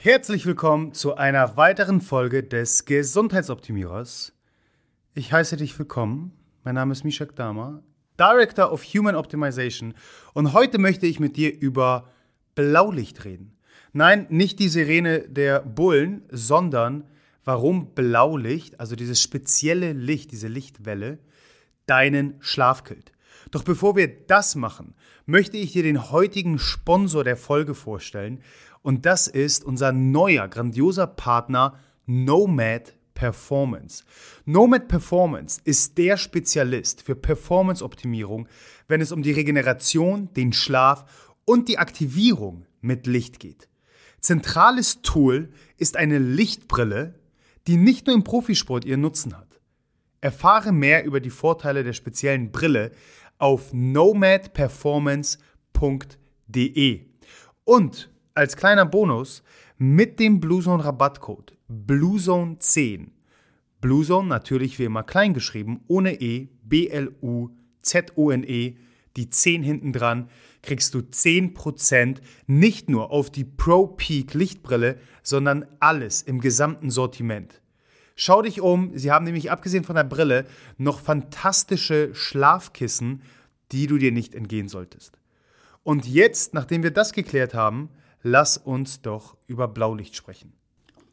Herzlich willkommen zu einer weiteren Folge des Gesundheitsoptimierers. Ich heiße dich willkommen. Mein Name ist Mishak Dama, Director of Human Optimization und heute möchte ich mit dir über Blaulicht reden. Nein, nicht die Sirene der Bullen, sondern warum Blaulicht, also dieses spezielle Licht, diese Lichtwelle, deinen Schlaf killt. Doch bevor wir das machen, möchte ich dir den heutigen Sponsor der Folge vorstellen. Und das ist unser neuer, grandioser Partner Nomad Performance. Nomad Performance ist der Spezialist für Performance-Optimierung, wenn es um die Regeneration, den Schlaf und die Aktivierung mit Licht geht. Zentrales Tool ist eine Lichtbrille, die nicht nur im Profisport ihren Nutzen hat. Erfahre mehr über die Vorteile der speziellen Brille auf nomadperformance.de. Und als kleiner Bonus mit dem Bluezone Rabattcode Bluezone10. Bluezone natürlich wie immer klein geschrieben, ohne E, B-L-U-Z-O-N-E, die 10 hinten dran, kriegst du 10% nicht nur auf die Pro Peak Lichtbrille, sondern alles im gesamten Sortiment. Schau dich um, sie haben nämlich abgesehen von der Brille noch fantastische Schlafkissen, die du dir nicht entgehen solltest. Und jetzt, nachdem wir das geklärt haben, lass uns doch über Blaulicht sprechen.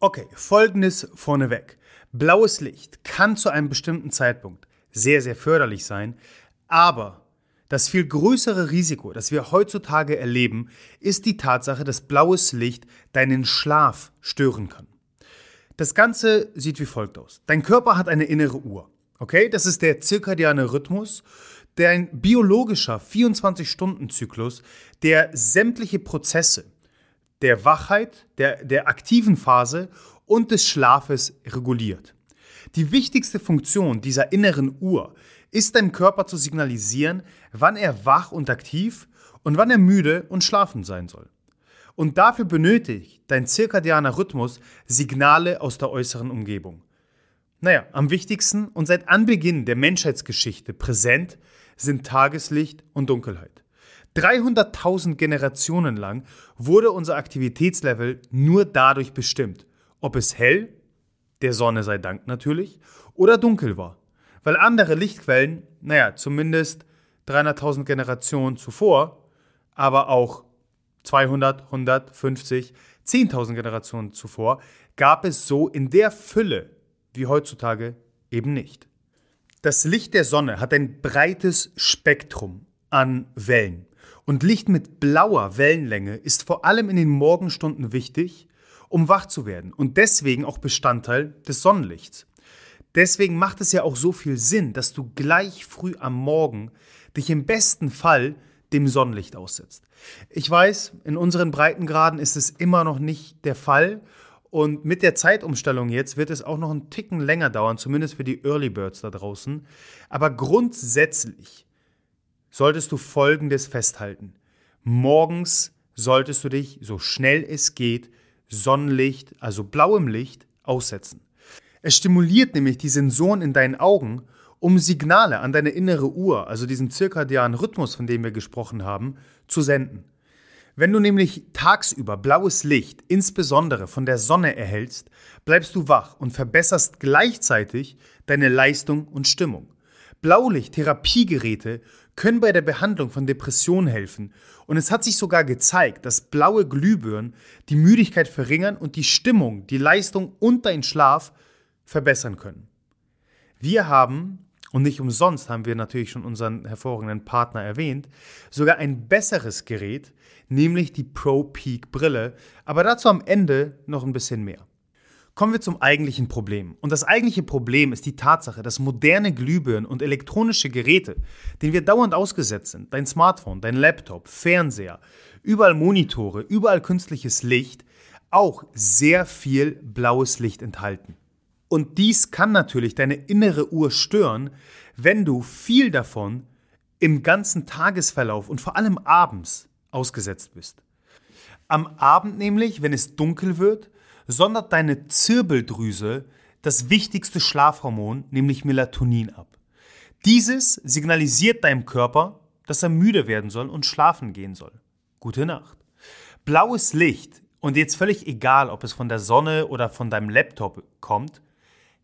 Okay, folgendes vorneweg. Blaues Licht kann zu einem bestimmten Zeitpunkt sehr, sehr förderlich sein, aber das viel größere Risiko, das wir heutzutage erleben, ist die Tatsache, dass blaues Licht deinen Schlaf stören kann. Das Ganze sieht wie folgt aus. Dein Körper hat eine innere Uhr. Okay, das ist der zirkadiane Rhythmus, der ein biologischer 24-Stunden-Zyklus, der sämtliche Prozesse der Wachheit, der, der aktiven Phase und des Schlafes reguliert. Die wichtigste Funktion dieser inneren Uhr ist deinem Körper zu signalisieren, wann er wach und aktiv und wann er müde und schlafend sein soll. Und dafür benötigt dein zirkadianer Rhythmus Signale aus der äußeren Umgebung. Naja, am wichtigsten und seit Anbeginn der Menschheitsgeschichte präsent sind Tageslicht und Dunkelheit. 300.000 Generationen lang wurde unser Aktivitätslevel nur dadurch bestimmt, ob es hell, der Sonne sei Dank natürlich, oder dunkel war weil andere Lichtquellen, naja, zumindest 300.000 Generationen zuvor, aber auch 200, 150, 10.000 Generationen zuvor, gab es so in der Fülle wie heutzutage eben nicht. Das Licht der Sonne hat ein breites Spektrum an Wellen. Und Licht mit blauer Wellenlänge ist vor allem in den Morgenstunden wichtig, um wach zu werden und deswegen auch Bestandteil des Sonnenlichts. Deswegen macht es ja auch so viel Sinn, dass du gleich früh am Morgen dich im besten Fall dem Sonnenlicht aussetzt. Ich weiß, in unseren Breitengraden ist es immer noch nicht der Fall und mit der Zeitumstellung jetzt wird es auch noch einen Ticken länger dauern, zumindest für die Early Birds da draußen. Aber grundsätzlich solltest du Folgendes festhalten. Morgens solltest du dich so schnell es geht Sonnenlicht, also blauem Licht, aussetzen. Es stimuliert nämlich die Sensoren in deinen Augen, um Signale an deine innere Uhr, also diesen zirkadianen Rhythmus, von dem wir gesprochen haben, zu senden. Wenn du nämlich tagsüber blaues Licht, insbesondere von der Sonne, erhältst, bleibst du wach und verbesserst gleichzeitig deine Leistung und Stimmung. Blaulicht-Therapiegeräte können bei der Behandlung von Depressionen helfen und es hat sich sogar gezeigt, dass blaue Glühbirnen die Müdigkeit verringern und die Stimmung, die Leistung und deinen Schlaf verbessern können. Wir haben, und nicht umsonst haben wir natürlich schon unseren hervorragenden Partner erwähnt, sogar ein besseres Gerät, nämlich die Pro Peak Brille, aber dazu am Ende noch ein bisschen mehr. Kommen wir zum eigentlichen Problem. Und das eigentliche Problem ist die Tatsache, dass moderne Glühbirnen und elektronische Geräte, denen wir dauernd ausgesetzt sind, dein Smartphone, dein Laptop, Fernseher, überall Monitore, überall künstliches Licht, auch sehr viel blaues Licht enthalten. Und dies kann natürlich deine innere Uhr stören, wenn du viel davon im ganzen Tagesverlauf und vor allem abends ausgesetzt bist. Am Abend nämlich, wenn es dunkel wird, sondert deine Zirbeldrüse das wichtigste Schlafhormon, nämlich Melatonin, ab. Dieses signalisiert deinem Körper, dass er müde werden soll und schlafen gehen soll. Gute Nacht. Blaues Licht, und jetzt völlig egal, ob es von der Sonne oder von deinem Laptop kommt,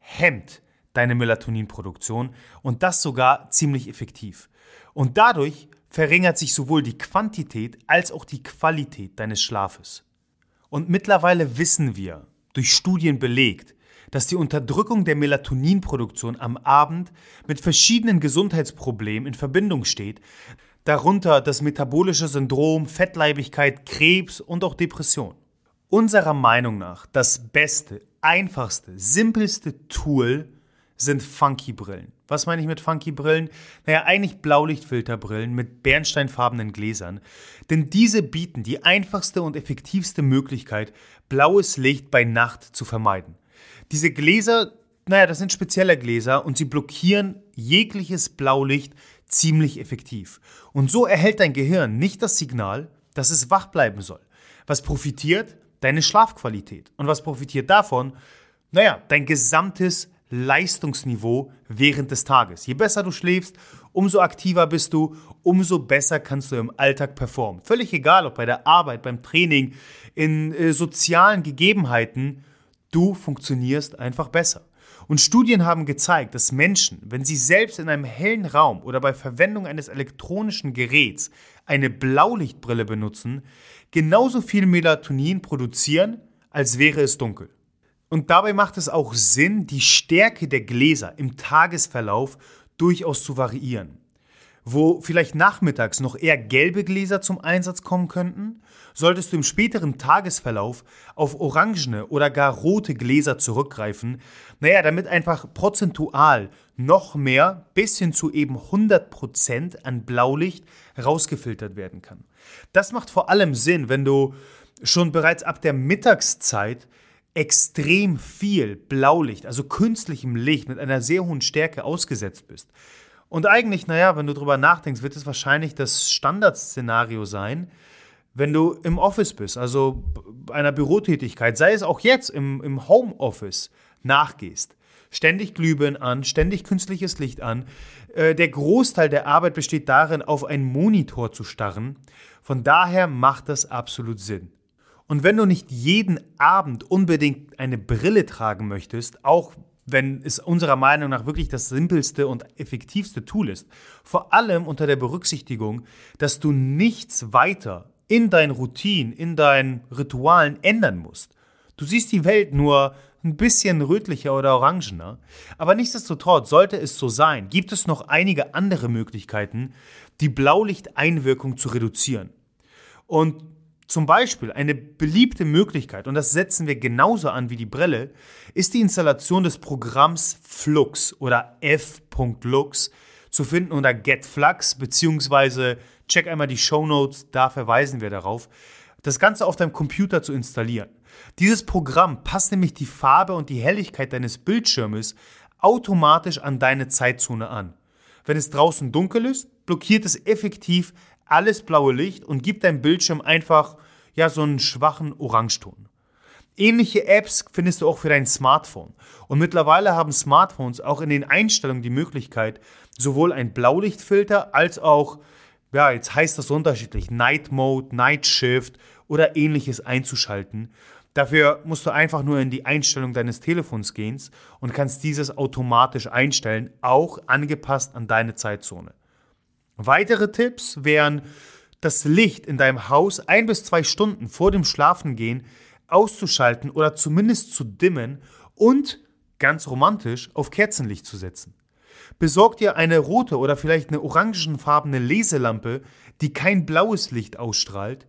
hemmt deine Melatoninproduktion und das sogar ziemlich effektiv. Und dadurch verringert sich sowohl die Quantität als auch die Qualität deines Schlafes. Und mittlerweile wissen wir, durch Studien belegt, dass die Unterdrückung der Melatoninproduktion am Abend mit verschiedenen Gesundheitsproblemen in Verbindung steht, darunter das metabolische Syndrom, Fettleibigkeit, Krebs und auch Depression. Unserer Meinung nach das beste, einfachste, simpelste Tool sind Funky-Brillen. Was meine ich mit Funky-Brillen? Naja, eigentlich Blaulichtfilterbrillen mit bernsteinfarbenen Gläsern. Denn diese bieten die einfachste und effektivste Möglichkeit, blaues Licht bei Nacht zu vermeiden. Diese Gläser, naja, das sind spezielle Gläser und sie blockieren jegliches Blaulicht ziemlich effektiv. Und so erhält dein Gehirn nicht das Signal, dass es wach bleiben soll. Was profitiert? Deine Schlafqualität. Und was profitiert davon? Naja, dein gesamtes Leistungsniveau während des Tages. Je besser du schläfst, umso aktiver bist du, umso besser kannst du im Alltag performen. Völlig egal, ob bei der Arbeit, beim Training, in äh, sozialen Gegebenheiten, du funktionierst einfach besser. Und Studien haben gezeigt, dass Menschen, wenn sie selbst in einem hellen Raum oder bei Verwendung eines elektronischen Geräts eine Blaulichtbrille benutzen, genauso viel Melatonin produzieren, als wäre es dunkel. Und dabei macht es auch Sinn, die Stärke der Gläser im Tagesverlauf durchaus zu variieren. Wo vielleicht nachmittags noch eher gelbe Gläser zum Einsatz kommen könnten, solltest du im späteren Tagesverlauf auf orangene oder gar rote Gläser zurückgreifen. Naja, damit einfach prozentual noch mehr bis hin zu eben 100% an Blaulicht rausgefiltert werden kann. Das macht vor allem Sinn, wenn du schon bereits ab der Mittagszeit extrem viel Blaulicht, also künstlichem Licht mit einer sehr hohen Stärke ausgesetzt bist. Und eigentlich, naja, wenn du drüber nachdenkst, wird es wahrscheinlich das Standardszenario sein, wenn du im Office bist, also einer Bürotätigkeit, sei es auch jetzt im, im Homeoffice, nachgehst. Ständig Glühbirnen an, ständig künstliches Licht an. Äh, der Großteil der Arbeit besteht darin, auf einen Monitor zu starren. Von daher macht das absolut Sinn. Und wenn du nicht jeden Abend unbedingt eine Brille tragen möchtest, auch wenn es unserer Meinung nach wirklich das simpelste und effektivste Tool ist, vor allem unter der Berücksichtigung, dass du nichts weiter in deinen Routinen, in deinen Ritualen ändern musst. Du siehst die Welt nur ein bisschen rötlicher oder orangener, aber nichtsdestotrotz sollte es so sein, gibt es noch einige andere Möglichkeiten, die Blaulichteinwirkung zu reduzieren. Und zum Beispiel eine beliebte Möglichkeit, und das setzen wir genauso an wie die Brille, ist die Installation des Programms Flux oder f.lux zu finden unter GetFlux, beziehungsweise check einmal die Show Notes, da verweisen wir darauf, das Ganze auf deinem Computer zu installieren. Dieses Programm passt nämlich die Farbe und die Helligkeit deines Bildschirmes automatisch an deine Zeitzone an. Wenn es draußen dunkel ist, blockiert es effektiv alles blaue Licht und gibt deinem Bildschirm einfach ja so einen schwachen Orangeton. Ähnliche Apps findest du auch für dein Smartphone. Und mittlerweile haben Smartphones auch in den Einstellungen die Möglichkeit, sowohl ein Blaulichtfilter als auch, ja, jetzt heißt das unterschiedlich, Night Mode, Night Shift oder ähnliches einzuschalten. Dafür musst du einfach nur in die Einstellung deines Telefons gehen und kannst dieses automatisch einstellen, auch angepasst an deine Zeitzone. Weitere Tipps wären, das Licht in deinem Haus ein bis zwei Stunden vor dem Schlafengehen auszuschalten oder zumindest zu dimmen und ganz romantisch, auf Kerzenlicht zu setzen. Besorg dir eine rote oder vielleicht eine orangenfarbene Leselampe, die kein blaues Licht ausstrahlt.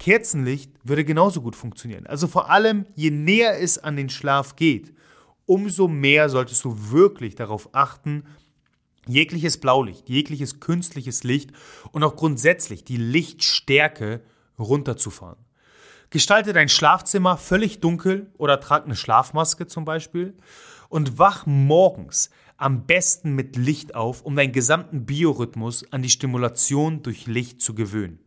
Kerzenlicht würde genauso gut funktionieren. Also vor allem, je näher es an den Schlaf geht, umso mehr solltest du wirklich darauf achten, jegliches Blaulicht, jegliches künstliches Licht und auch grundsätzlich die Lichtstärke runterzufahren. Gestalte dein Schlafzimmer völlig dunkel oder trag eine Schlafmaske zum Beispiel und wach morgens am besten mit Licht auf, um deinen gesamten Biorhythmus an die Stimulation durch Licht zu gewöhnen.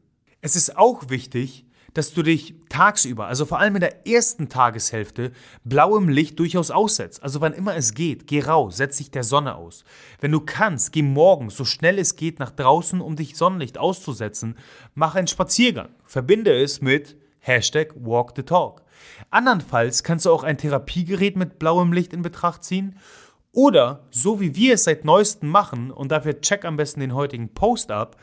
Es ist auch wichtig, dass du dich tagsüber, also vor allem in der ersten Tageshälfte, blauem Licht durchaus aussetzt. Also wann immer es geht, geh raus, setz dich der Sonne aus. Wenn du kannst, geh morgens so schnell es geht nach draußen, um dich Sonnenlicht auszusetzen. Mach einen Spaziergang. Verbinde es mit Hashtag Walk the Talk. Andernfalls kannst du auch ein Therapiegerät mit blauem Licht in Betracht ziehen oder, so wie wir es seit neuestem machen, und dafür check am besten den heutigen Post ab,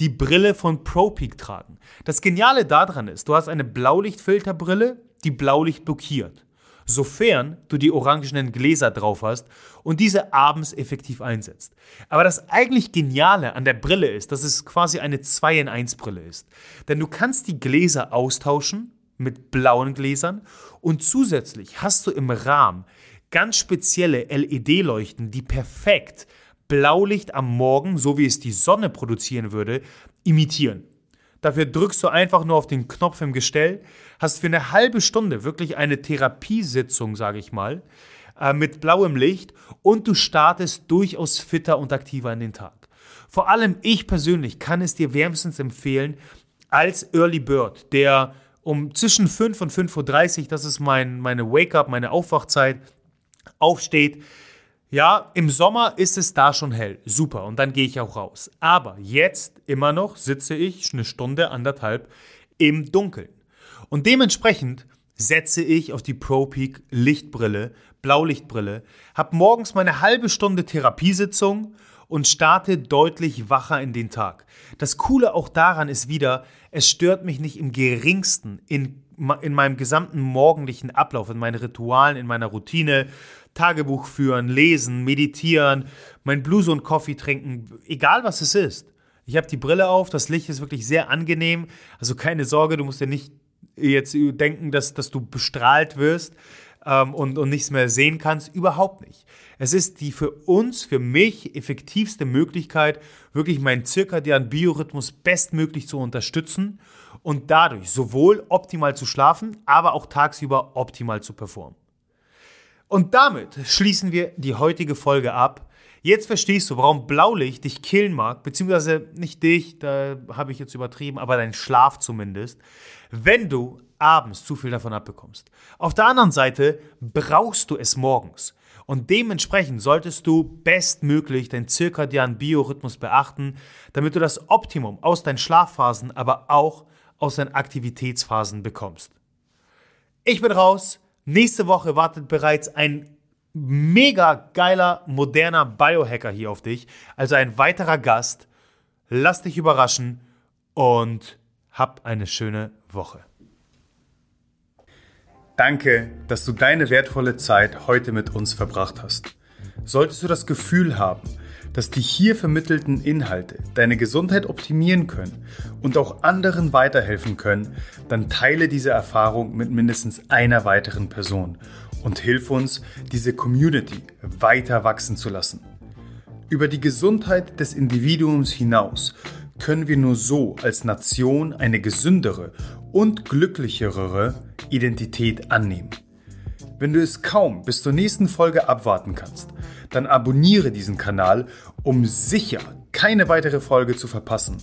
die Brille von ProPeak tragen. Das Geniale daran ist, du hast eine Blaulichtfilterbrille, die Blaulicht blockiert, sofern du die orangenen Gläser drauf hast und diese abends effektiv einsetzt. Aber das eigentlich Geniale an der Brille ist, dass es quasi eine 2 in 1 Brille ist. Denn du kannst die Gläser austauschen mit blauen Gläsern und zusätzlich hast du im Rahmen ganz spezielle LED-Leuchten, die perfekt Blaulicht am Morgen, so wie es die Sonne produzieren würde, imitieren. Dafür drückst du einfach nur auf den Knopf im Gestell, hast für eine halbe Stunde wirklich eine Therapiesitzung, sage ich mal, äh, mit blauem Licht und du startest durchaus fitter und aktiver in den Tag. Vor allem ich persönlich kann es dir wärmstens empfehlen als Early Bird, der um zwischen 5 und 5.30 Uhr, das ist mein, meine Wake-up, meine Aufwachzeit, aufsteht. Ja, im Sommer ist es da schon hell. Super. Und dann gehe ich auch raus. Aber jetzt immer noch sitze ich eine Stunde, anderthalb im Dunkeln. Und dementsprechend setze ich auf die ProPeak Lichtbrille, Blaulichtbrille, habe morgens meine halbe Stunde Therapiesitzung und starte deutlich wacher in den Tag. Das Coole auch daran ist wieder, es stört mich nicht im geringsten in, in meinem gesamten morgendlichen Ablauf, in meinen Ritualen, in meiner Routine. Tagebuch führen, lesen, meditieren, mein Blues und Coffee trinken, egal was es ist. Ich habe die Brille auf, das Licht ist wirklich sehr angenehm. Also keine Sorge, du musst dir nicht jetzt denken, dass, dass du bestrahlt wirst ähm, und, und nichts mehr sehen kannst. Überhaupt nicht. Es ist die für uns, für mich effektivste Möglichkeit, wirklich meinen zirkadianen Biorhythmus bestmöglich zu unterstützen und dadurch sowohl optimal zu schlafen, aber auch tagsüber optimal zu performen. Und damit schließen wir die heutige Folge ab. Jetzt verstehst du, warum Blaulicht dich killen mag, beziehungsweise nicht dich, da habe ich jetzt übertrieben, aber deinen Schlaf zumindest, wenn du abends zu viel davon abbekommst. Auf der anderen Seite brauchst du es morgens. Und dementsprechend solltest du bestmöglich deinen zirkadianen Biorhythmus beachten, damit du das Optimum aus deinen Schlafphasen, aber auch aus deinen Aktivitätsphasen bekommst. Ich bin raus. Nächste Woche wartet bereits ein mega geiler, moderner Biohacker hier auf dich. Also ein weiterer Gast. Lass dich überraschen und hab eine schöne Woche. Danke, dass du deine wertvolle Zeit heute mit uns verbracht hast. Solltest du das Gefühl haben, dass die hier vermittelten Inhalte deine Gesundheit optimieren können und auch anderen weiterhelfen können, dann teile diese Erfahrung mit mindestens einer weiteren Person und hilf uns, diese Community weiter wachsen zu lassen. Über die Gesundheit des Individuums hinaus können wir nur so als Nation eine gesündere und glücklichere Identität annehmen. Wenn du es kaum bis zur nächsten Folge abwarten kannst, dann abonniere diesen Kanal, um sicher keine weitere Folge zu verpassen.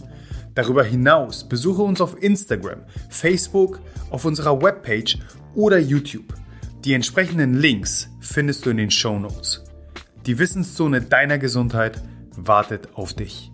Darüber hinaus besuche uns auf Instagram, Facebook, auf unserer Webpage oder YouTube. Die entsprechenden Links findest du in den Show Notes. Die Wissenszone deiner Gesundheit wartet auf dich.